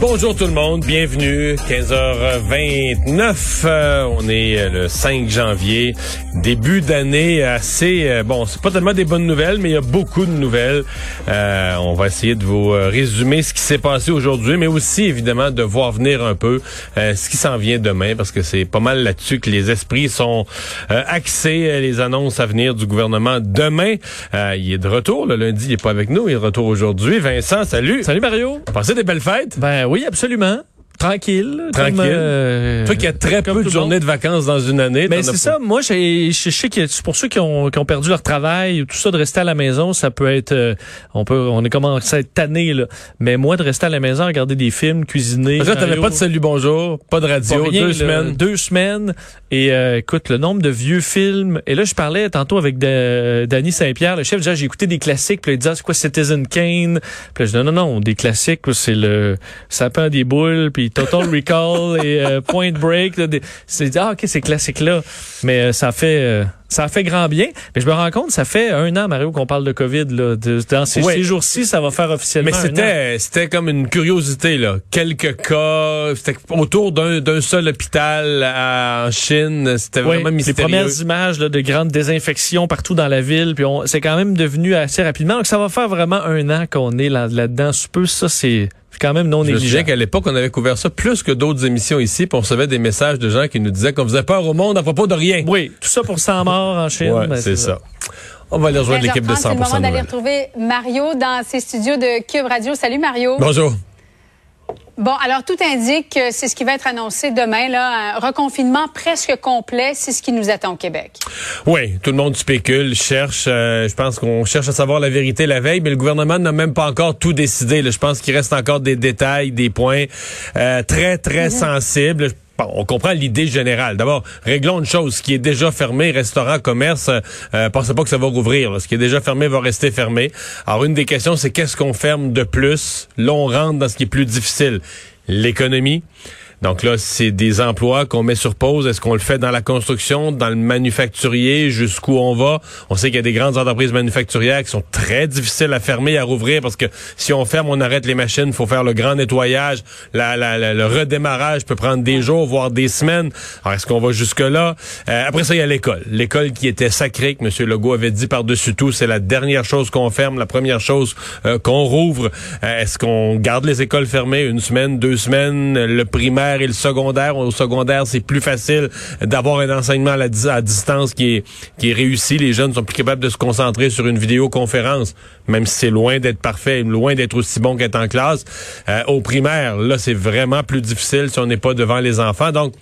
Bonjour tout le monde, bienvenue. 15h29, euh, on est euh, le 5 janvier, début d'année assez euh, bon. C'est pas tellement des bonnes nouvelles, mais il y a beaucoup de nouvelles. on va essayer de vous résumer ce qui s'est passé aujourd'hui, mais aussi évidemment de voir venir un peu ce qui s'en vient demain, parce que c'est pas mal là-dessus que les esprits sont axés. Les annonces à venir du gouvernement demain. il est de retour le lundi, il est pas avec nous, il est de retour aujourd'hui. Vincent, salut. Salut Mario. Passez des belles fêtes. Ben oui, absolument. Tranquille. Tranquille. Comme, euh, Toi qui as très peu de journées de vacances dans une année. Mais c'est ça. Moi, je sais que pour ceux qui ont, qui ont perdu leur travail ou tout ça, de rester à la maison, ça peut être... Euh, on peut, on est commencé à être tanné, là. Mais moi, de rester à la maison, regarder des films, cuisiner... Parce que t'avais pas de salut bonjour, pas de radio, deux semaines. Deux semaines. Et euh, écoute, le nombre de vieux films... Et là, je parlais tantôt avec Danny Saint-Pierre, le chef. Déjà, j'ai écouté des classiques. Puis il disait, ah, c'est quoi Citizen Kane? Puis là, je dis, non, non, non, des classiques, c'est le sapin des boules, puis Total Recall et euh, Point Break. C'est ah ok c'est classique là, mais euh, ça fait euh, ça fait grand bien. Mais je me rends compte, ça fait un an, Mario, qu'on parle de COVID. Là. dans ces, jours-ci, ça va faire officiellement. Mais c'était, c'était comme une curiosité là. Quelques cas, c'était autour d'un, seul hôpital en Chine. C'était vraiment mystérieux. Les premières images là, de grandes désinfections partout dans la ville. Puis c'est quand même devenu assez rapidement. Donc ça va faire vraiment un an qu'on est là, là-dedans. Peu ça, c'est c'est quand même non négligeable. Je qu'à l'époque, on avait couvert ça plus que d'autres émissions ici, puis on recevait des messages de gens qui nous disaient qu'on faisait peur au monde à propos de rien. Oui, tout ça pour 100 morts en Chine. Ouais, ben, c'est ça. On va aller rejoindre l'équipe de 100%. C'est le moment d'aller retrouver Mario dans ses studios de Cube Radio. Salut Mario. Bonjour. Bon, alors tout indique que c'est ce qui va être annoncé demain, là, un reconfinement presque complet, c'est ce qui nous attend au Québec. Oui, tout le monde spécule, cherche. Euh, je pense qu'on cherche à savoir la vérité la veille, mais le gouvernement n'a même pas encore tout décidé. Je pense qu'il reste encore des détails, des points euh, très très mm-hmm. sensibles. On comprend l'idée générale. D'abord, réglons une chose. Ce qui est déjà fermé, restaurant, commerce, euh, pensez pas que ça va rouvrir. Ce qui est déjà fermé va rester fermé. Alors, une des questions, c'est qu'est-ce qu'on ferme de plus? Là, on rentre dans ce qui est plus difficile. L'économie. Donc là, c'est des emplois qu'on met sur pause. Est-ce qu'on le fait dans la construction, dans le manufacturier, jusqu'où on va? On sait qu'il y a des grandes entreprises manufacturières qui sont très difficiles à fermer, à rouvrir, parce que si on ferme, on arrête les machines, il faut faire le grand nettoyage. La, la, le redémarrage peut prendre des jours, voire des semaines. Alors, est-ce qu'on va jusque-là? Euh, après ça, il y a l'école. L'école qui était sacrée, que M. Legault avait dit par-dessus tout, c'est la dernière chose qu'on ferme, la première chose euh, qu'on rouvre. Euh, est-ce qu'on garde les écoles fermées? Une semaine, deux semaines, le primaire, et le secondaire. Au secondaire, c'est plus facile d'avoir un enseignement à, distance qui est, réussi. Les jeunes sont plus capables de se concentrer sur une vidéoconférence, même si c'est loin d'être parfait, loin d'être aussi bon qu'être en classe. Euh, au primaire, là, c'est vraiment plus difficile si on n'est pas devant les enfants. Donc,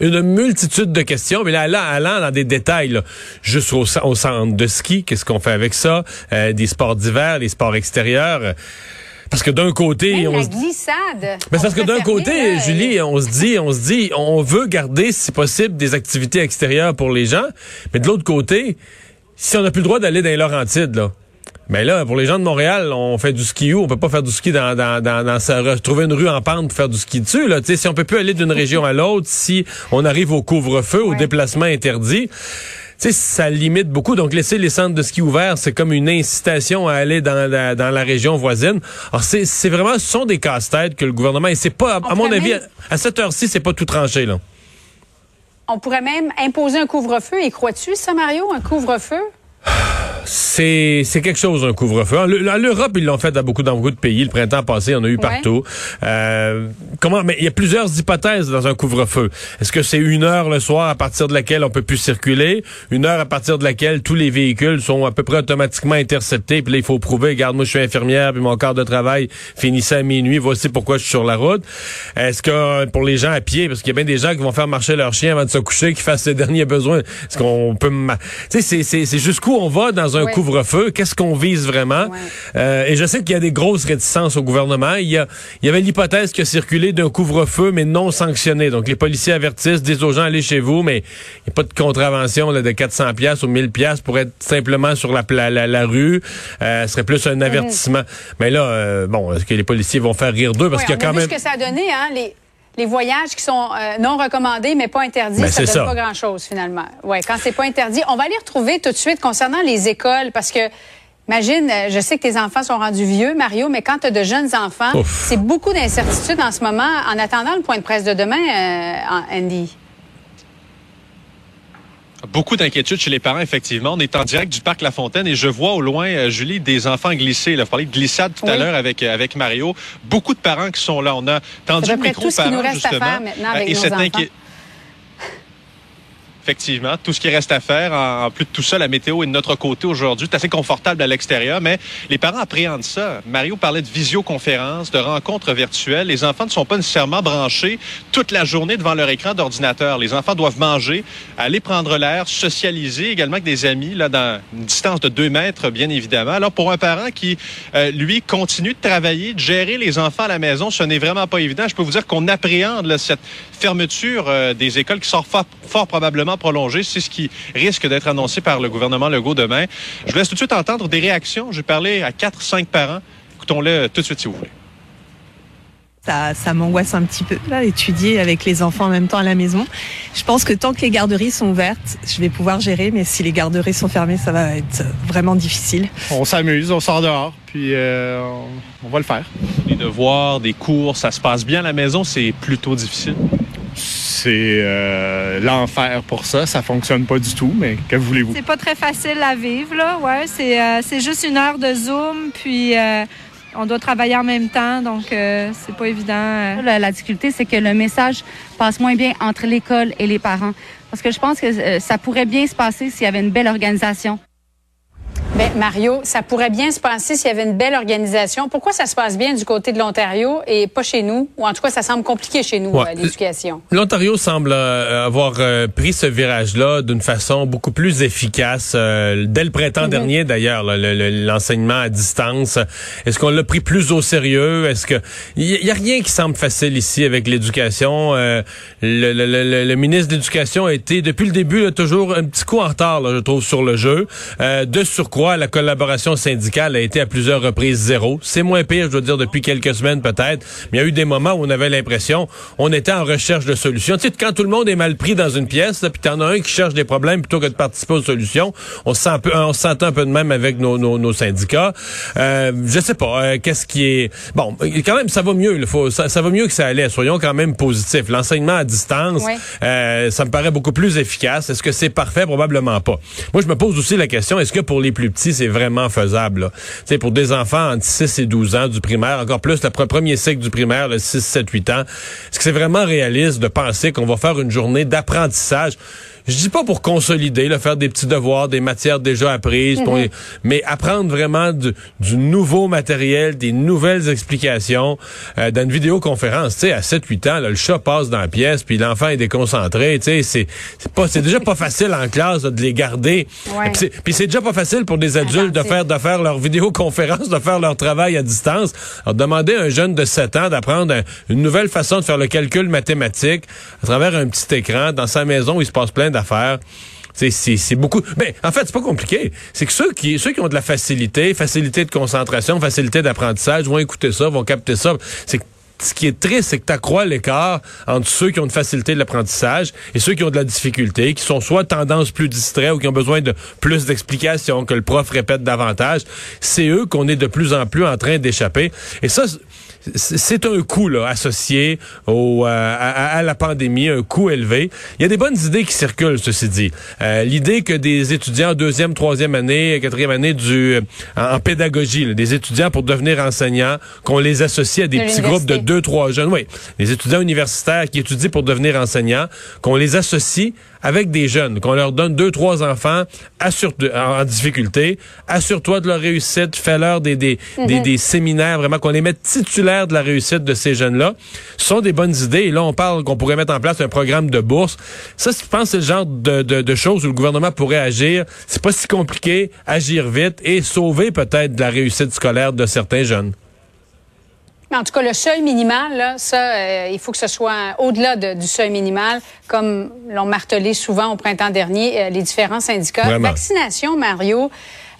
une multitude de questions, mais là, là allant dans des détails, juste au, centre de ski, qu'est-ce qu'on fait avec ça, euh, des sports d'hiver, des sports extérieurs. Parce que d'un côté, on la glissade. Mais parce que d'un côté, Julie, on se dit, on se dit, on veut garder, si possible, des activités extérieures pour les gens. Mais de l'autre côté, si on n'a plus le droit d'aller dans les Laurentides, là. Mais là, pour les gens de Montréal, on fait du ski où? On peut pas faire du ski dans, dans, dans, dans trouver une rue en pente pour faire du ski dessus, là. si on peut plus aller d'une région à l'autre, si on arrive au couvre-feu, au déplacement interdit, sais, ça limite beaucoup. Donc, laisser les centres de ski ouverts, c'est comme une incitation à aller dans la, dans la région voisine. Alors, c'est vraiment, ce sont des casse-têtes que le gouvernement, et c'est pas, à, mon avis, à cette heure-ci, c'est pas tout tranché, là. On pourrait même imposer un couvre-feu. Et crois-tu, ça, Mario, un couvre-feu? c'est c'est quelque chose un couvre-feu. En l'Europe, ils l'ont fait dans beaucoup dans beaucoup de pays. Le printemps passé, on a eu partout. Euh, comment Mais il y a plusieurs hypothèses dans un couvre-feu. Est-ce que c'est une heure le soir à partir de laquelle on peut plus circuler, une heure à partir de laquelle tous les véhicules sont à peu près automatiquement interceptés. Puis là, il faut prouver. Regarde, moi, je suis infirmière, puis mon quart de travail finissait à minuit. Voici pourquoi je suis sur la route. Est-ce que pour les gens à pied, parce qu'il y a bien des gens qui vont faire marcher leur chien avant de se coucher, qui fassent ses derniers besoins. Est-ce qu'on peut, tu sais, c'est c'est jusqu'où on va dans un couvre couvre-feu. Qu'est-ce qu'on vise vraiment? Euh, et je sais qu'il y a des grosses réticences au gouvernement. Il y, a, il y avait l'hypothèse qui a circulé d'un couvre-feu, mais non sanctionné. Donc, les policiers avertissent, disent aux gens, allez chez vous, mais il n'y a pas de contravention là, de 400 pièces ou 1000 pièces pour être simplement sur la, la, la, rue. Euh, ce serait plus un avertissement. Mais là, euh, bon, est-ce que les policiers vont faire rire d'eux? Parce qu'il y a quand même... ce que ça a donné, hein, les les voyages qui sont euh, non recommandés mais pas interdits, ben, ça donne pas grand-chose finalement. Ouais, quand c'est pas interdit, on va les retrouver tout de suite concernant les écoles parce que Imagine, euh, je sais que tes enfants sont rendus vieux, Mario, mais quand tu as de jeunes enfants, c'est beaucoup d'incertitudes en ce moment. En attendant le point de presse de demain, euh, Andy. Beaucoup d'inquiétudes chez les parents, effectivement. On est en direct du parc La Fontaine et je vois au loin, euh, Julie, des enfants glissés. Là. Vous parlez de glissade tout à l'heure avec, euh, avec Mario. Beaucoup de parents qui sont là. On a tendu le micro tout ce nous reste À faire maintenant avec et nos enfants effectivement. Tout ce qui reste à faire, en, plus de tout ça, la météo est de notre côté aujourd'hui. C'est assez confortable à l'extérieur, mais les parents appréhendent ça. Mario parlait de visioconférence, de rencontres virtuelles. Les enfants ne sont pas nécessairement branchés toute la journée devant leur écran d'ordinateur. Les enfants doivent manger, aller prendre l'air, socialiser également avec des amis, là, dans une distance de deux mètres, bien évidemment. Alors, pour un parent qui, euh, lui, continue de travailler, de gérer les enfants à la maison, ce n'est vraiment pas évident. Je peux vous dire qu'on appréhende là, cette fermeture euh, des écoles qui sort fort probablement prolongé. C'est ce qui risque d'être annoncé par le gouvernement Legault demain. Je vous laisse tout de suite entendre des réactions. J'ai parlé à quatre, cinq parents. Écoutons-le tout de suite si vous voulez. Ça, ça m'angoisse un petit peu, là, étudier avec les enfants en même temps à la maison. Je pense que tant que les garderies sont ouvertes, je vais pouvoir gérer, mais si les garderies sont fermées, ça va être vraiment difficile. On s'amuse, on sort dehors, puis euh, on va le faire. Les devoirs, des cours, ça se passe bien à la maison, c'est plutôt difficile c'est euh, l'enfer pour ça. Ça fonctionne pas du tout, mais que voulez-vous? C'est pas très facile à vivre, là. Ouais, c'est, euh, c'est juste une heure de Zoom, puis euh, on doit travailler en même temps, donc c'est pas évident. La, la difficulté, c'est que le message passe moins bien entre l'école et les parents. Parce que je pense que ça pourrait bien se passer s'il y avait une belle organisation. Mario, ça pourrait bien se passer s'il y avait une belle organisation. Pourquoi ça se passe bien du côté de l'Ontario et pas chez nous? Ou en tout cas, ça semble compliqué chez nous, euh, l'éducation. L'Ontario semble euh, avoir euh, pris ce virage-là d'une façon beaucoup plus efficace. dès le printemps mhm. dernier, d'ailleurs, l'enseignement à distance. Est-ce qu'on l'a pris plus au sérieux? Est-ce que... Il y, a rien qui semble facile ici avec l'éducation. Le, le, ministre de l'Éducation a été, depuis le début, toujours un petit coup en retard, je trouve, sur le jeu. de surcroît, la collaboration syndicale a été à plusieurs reprises zéro. C'est moins pire, je dois dire, depuis quelques semaines peut-être. Mais il y a eu des moments où on avait l'impression on était en recherche de solutions. Tu sais, quand tout le monde est mal pris dans une pièce, puis t'en as un qui cherche des problèmes plutôt que de participer aux solutions, on se sent un peu, on se un peu de même avec nos, nos, nos syndicats. Euh, je sais pas, euh, qu'est-ce qui est... Bon, quand même, ça va mieux. Il faut, ça, ça, va mieux que ça allait. Soyons quand même positifs. L'enseignement à distance, euh, ça me paraît beaucoup plus efficace. Est-ce que c'est parfait? Probablement pas. Moi, je me pose aussi la question, est-ce que pour les plus petit, c'est vraiment faisable. sais, pour des enfants entre 6 et 12 ans du primaire, encore plus le premier cycle du primaire, le 6, 7, 8 ans, est-ce que c'est vraiment réaliste de penser qu'on va faire une journée d'apprentissage? Je dis pas pour consolider, là, faire des petits devoirs, des matières déjà apprises, mhm. mais apprendre vraiment du, nouveau matériel, des nouvelles explications euh, dans une vidéoconférence. Tu sais, à 7-8 ans, le chat passe dans la pièce, puis l'enfant est déconcentré. Tu sais, c'est pas, c'est déjà pas facile en classe de les garder. Puis c'est déjà pas facile pour des adultes de faire de faire leur vidéoconférence, de faire leur travail à distance. Alors demander à un jeune de 7 ans d'apprendre une nouvelle façon de faire le calcul mathématique à travers un petit écran dans sa maison où il se passe plein d'affaires. C'est beaucoup. Ben, en fait, c'est pas compliqué. C'est que ceux qui, ont de la facilité, facilité de concentration, facilité d'apprentissage, vont écouter ça, vont capter ça. C'est ce qui est triste, c'est que tu accrois l'écart entre ceux qui ont une facilité de l'apprentissage et ceux qui ont de la difficulté, qui sont soit tendance plus distraits ou qui ont besoin de plus d'explications, que le prof répète davantage. C'est eux qu'on est de plus en plus en train d'échapper. Et ça, c'est un coût là, associé au, euh, à, la pandémie, un coût élevé. Il y a des bonnes idées qui circulent, ceci dit. Euh, l'idée que des étudiants en deuxième, troisième année, quatrième année du en, pédagogie, des étudiants pour devenir enseignants, qu'on les associe à des petits groupes de deux, trois jeunes. Oui, des étudiants universitaires qui étudient pour devenir enseignants, qu'on les associe avec des jeunes, qu'on leur donne deux, trois enfants assure, en difficulté, assure-toi de leur réussite, fais-leur des, des, des, mhm. séminaires, vraiment qu'on les mette titulaires de la réussite de ces jeunes-là. Ce sont des bonnes idées. Et là, on parle qu'on pourrait mettre en place un programme de bourse. Ça, je pense, c'est le genre de, de, de choses où le gouvernement pourrait agir. C'est pas si compliqué, agir vite et sauver peut-être de la réussite scolaire de certains jeunes. Mais en tout cas, le seuil minimal, là, ça, euh, il faut que ce soit au-delà du seuil minimal, comme l'ont martelé souvent au printemps dernier euh, les différents syndicats. Vaccination, Mario.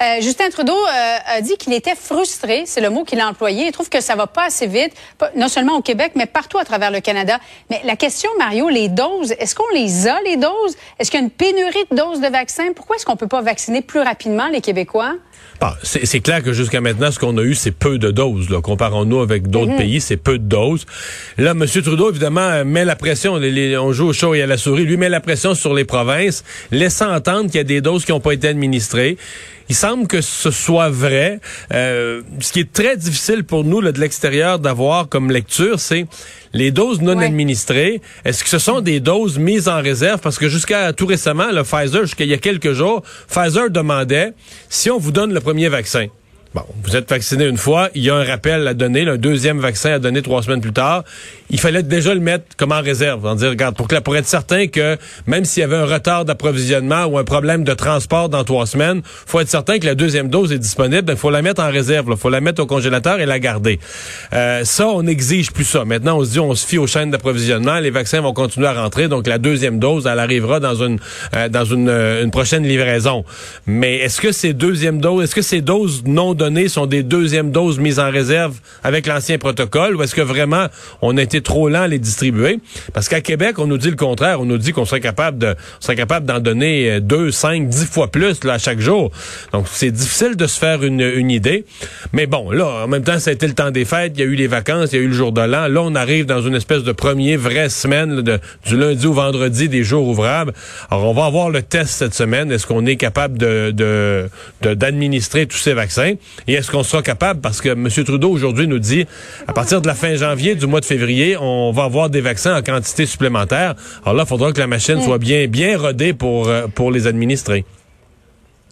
Euh, Justin Trudeau a dit qu'il était frustré, c'est le mot qu'il a employé. Il trouve que ça va pas assez vite, non seulement au Québec, mais partout à travers le Canada. Mais la question, Mario, les doses, est-ce qu'on les a, les doses? Est-ce qu'il y a une pénurie de doses de vaccins? Pourquoi est-ce qu'on peut pas vacciner plus rapidement les Québécois? Ah, c'est clair que jusqu'à maintenant, ce qu'on a eu, c'est peu de doses. Comparons-nous avec d'autres mhm. pays, c'est peu de doses. Là, M. Trudeau, évidemment, met la pression. on joue au chaud et à la souris. Lui met la pression sur les provinces, laissant entendre qu'il y a des doses qui n'ont pas été administrées. Il semble que ce soit vrai. Euh, ce qui est très difficile pour nous là, de l'extérieur d'avoir comme lecture, c'est les doses non administrées. Est-ce que ce sont des doses mises en réserve? Parce que jusqu'à tout récemment, le Pfizer, jusqu'à il y a quelques jours, Pfizer demandait si on vous donne le premier vaccin. Bon, vous êtes vacciné une fois, il y a un rappel à donner, un deuxième vaccin à donner trois semaines plus tard. Il fallait déjà le mettre comme en réserve, en dire, regarde, pour, que, pour être certain que même s'il y avait un retard d'approvisionnement ou un problème de transport dans trois semaines, faut être certain que la deuxième dose est disponible. Il faut la mettre en réserve, il faut la mettre au congélateur et la garder. Euh, ça, on n'exige plus ça. Maintenant, on se dit, on se fie aux chaînes d'approvisionnement, les vaccins vont continuer à rentrer, donc la deuxième dose, elle arrivera dans une euh, dans une, euh, une prochaine livraison. Mais est-ce que ces deuxièmes doses, est-ce que ces doses non sont des deuxièmes doses mises en réserve avec l'ancien protocole ou est-ce que vraiment on a été trop lent à les distribuer? Parce qu'à Québec, on nous dit le contraire. On nous dit qu'on serait capable de, serait capable d'en donner euh, deux, cinq, dix fois plus là, chaque jour. Donc, c'est difficile de se faire une, une idée. Mais bon, là, en même temps, ça a été le temps des fêtes. Il y a eu les vacances, il y a eu le jour de l'an. Là, on arrive dans une espèce de premier vraie semaine de, du lundi au vendredi des jours ouvrables. Alors, on va avoir le test cette semaine. Est-ce qu'on est capable de, d'administrer tous ces vaccins? Et est-ce qu'on sera capable, parce que M. Trudeau aujourd'hui nous dit, à partir de la fin janvier, du mois de février, on va avoir des vaccins en quantité supplémentaire. Alors là, il faudra que la machine soit bien, bien rodée pour, euh, pour les administrer.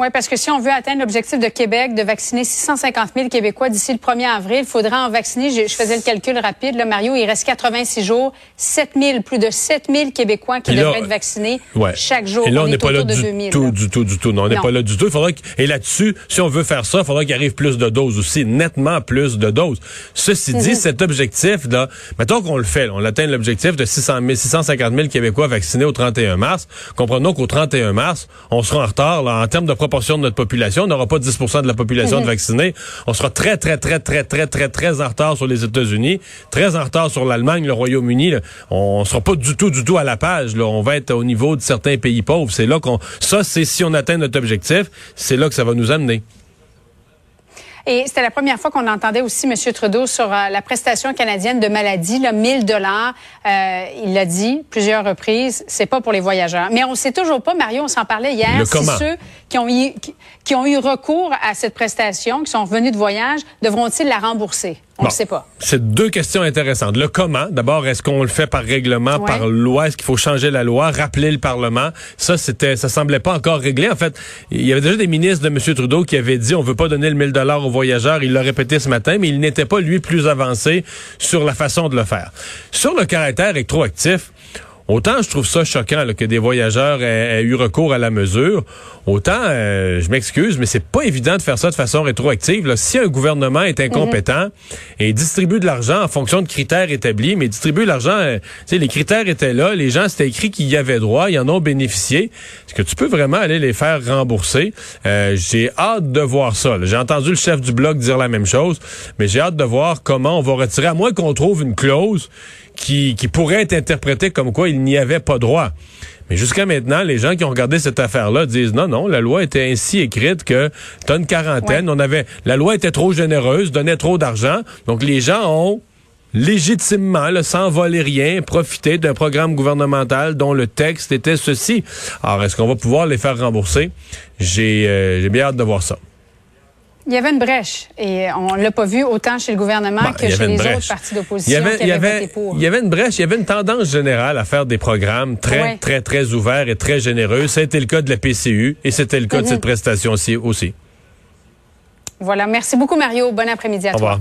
Oui, parce que si on veut atteindre l'objectif de Québec de vacciner 650 000 Québécois d'ici le 1er avril, il faudra en vacciner, je, faisais le calcul rapide, là, Mario, il reste 86 jours, 7 000, plus de 7 000 Québécois qui devraient être vaccinés chaque jour. Et là, on n'est pas là du tout, du tout, du tout. Non, on n'est pas là du tout. Il faudra et là-dessus, si on veut faire ça, il faudra qu'il arrive plus de doses aussi, nettement plus de doses. Ceci dit, cet objectif-là, mettons qu'on le fait, on atteint l'objectif de 600 000, 650 000 Québécois vaccinés au 31 mars. Comprenons qu'au 31 mars, on sera en retard là, en termes de proportion de notre population. On n'aura pas 10% de la population de vaccinée. On sera très, très, très, très, très, très, très en retard sur les États-Unis, très en retard sur l'Allemagne, le Royaume-Uni. On sera pas du tout, du tout à la page. Là. On va être au niveau de certains pays pauvres. C'est là qu'on... Ça, c'est si on atteint notre objectif, c'est là que ça va nous amener. Et c'était la première fois qu'on entendait aussi M. Trudeau sur euh, la prestation canadienne de maladie, là, 1000 dollars. Euh, il l'a dit plusieurs reprises, c'est pas pour les voyageurs. Mais on sait toujours pas, Mario, on s'en parlait hier, si ceux qui ont, eu, qui ont eu recours à cette prestation, qui sont revenus de voyage, devront-ils la rembourser? On ne sait pas. C'est deux questions intéressantes. Le comment, d'abord, est-ce qu'on le fait par règlement, par loi? Est-ce qu'il faut changer la loi, rappeler le Parlement? Ça, c'était, ça semblait pas encore réglé. En fait, il y avait déjà des ministres de M. Trudeau qui avaient dit on veut pas donner le 1000 dollars voyageurs. Il l'a répété ce matin, mais il n'était pas, lui, plus avancé sur la façon de le faire. Sur le caractère rétroactif, Autant je trouve ça choquant que des voyageurs aient, eu recours à la mesure, autant euh, je m'excuse, mais c'est pas évident de faire ça de façon rétroactive. Si un gouvernement est incompétent mhm. et distribue de l'argent en fonction de critères établis, mais distribue l'argent, euh, les critères étaient là, les gens c'était écrit qu'ils y avaient droit, ils en ont bénéficié. Est-ce que tu peux vraiment aller les faire rembourser? Euh, J'ai hâte de voir ça. J'ai entendu le chef du bloc dire la même chose, mais j'ai hâte de voir comment on va retirer, à moins qu'on trouve une clause qui, qui pourrait être interprété comme quoi il n'y avait pas droit. Mais jusqu'à maintenant, les gens qui ont regardé cette affaire-là disent non, non, la loi était ainsi écrite que t'as une quarantaine, on avait, la loi était trop généreuse, donnait trop d'argent, donc les gens ont légitimement, sans voler rien, profité d'un programme gouvernemental dont le texte était ceci. Alors, est-ce qu'on va pouvoir les faire rembourser? J'ai euh, bien hâte de voir ça. Il y avait une brèche et on l'a pas vu autant chez le gouvernement Bon, que il chez les brèche. autres partis Il d'opposition il pour. il y avait une brèche, il y avait une tendance générale à faire des programmes très, Ouais. très, très ouverts et très généreux. Ça a été le cas de la PCU et c'était le cas de Mhm. cette prestation aussi. aussi. Voilà. Merci beaucoup, Mario. Bon après-midi à Au toi. revoir.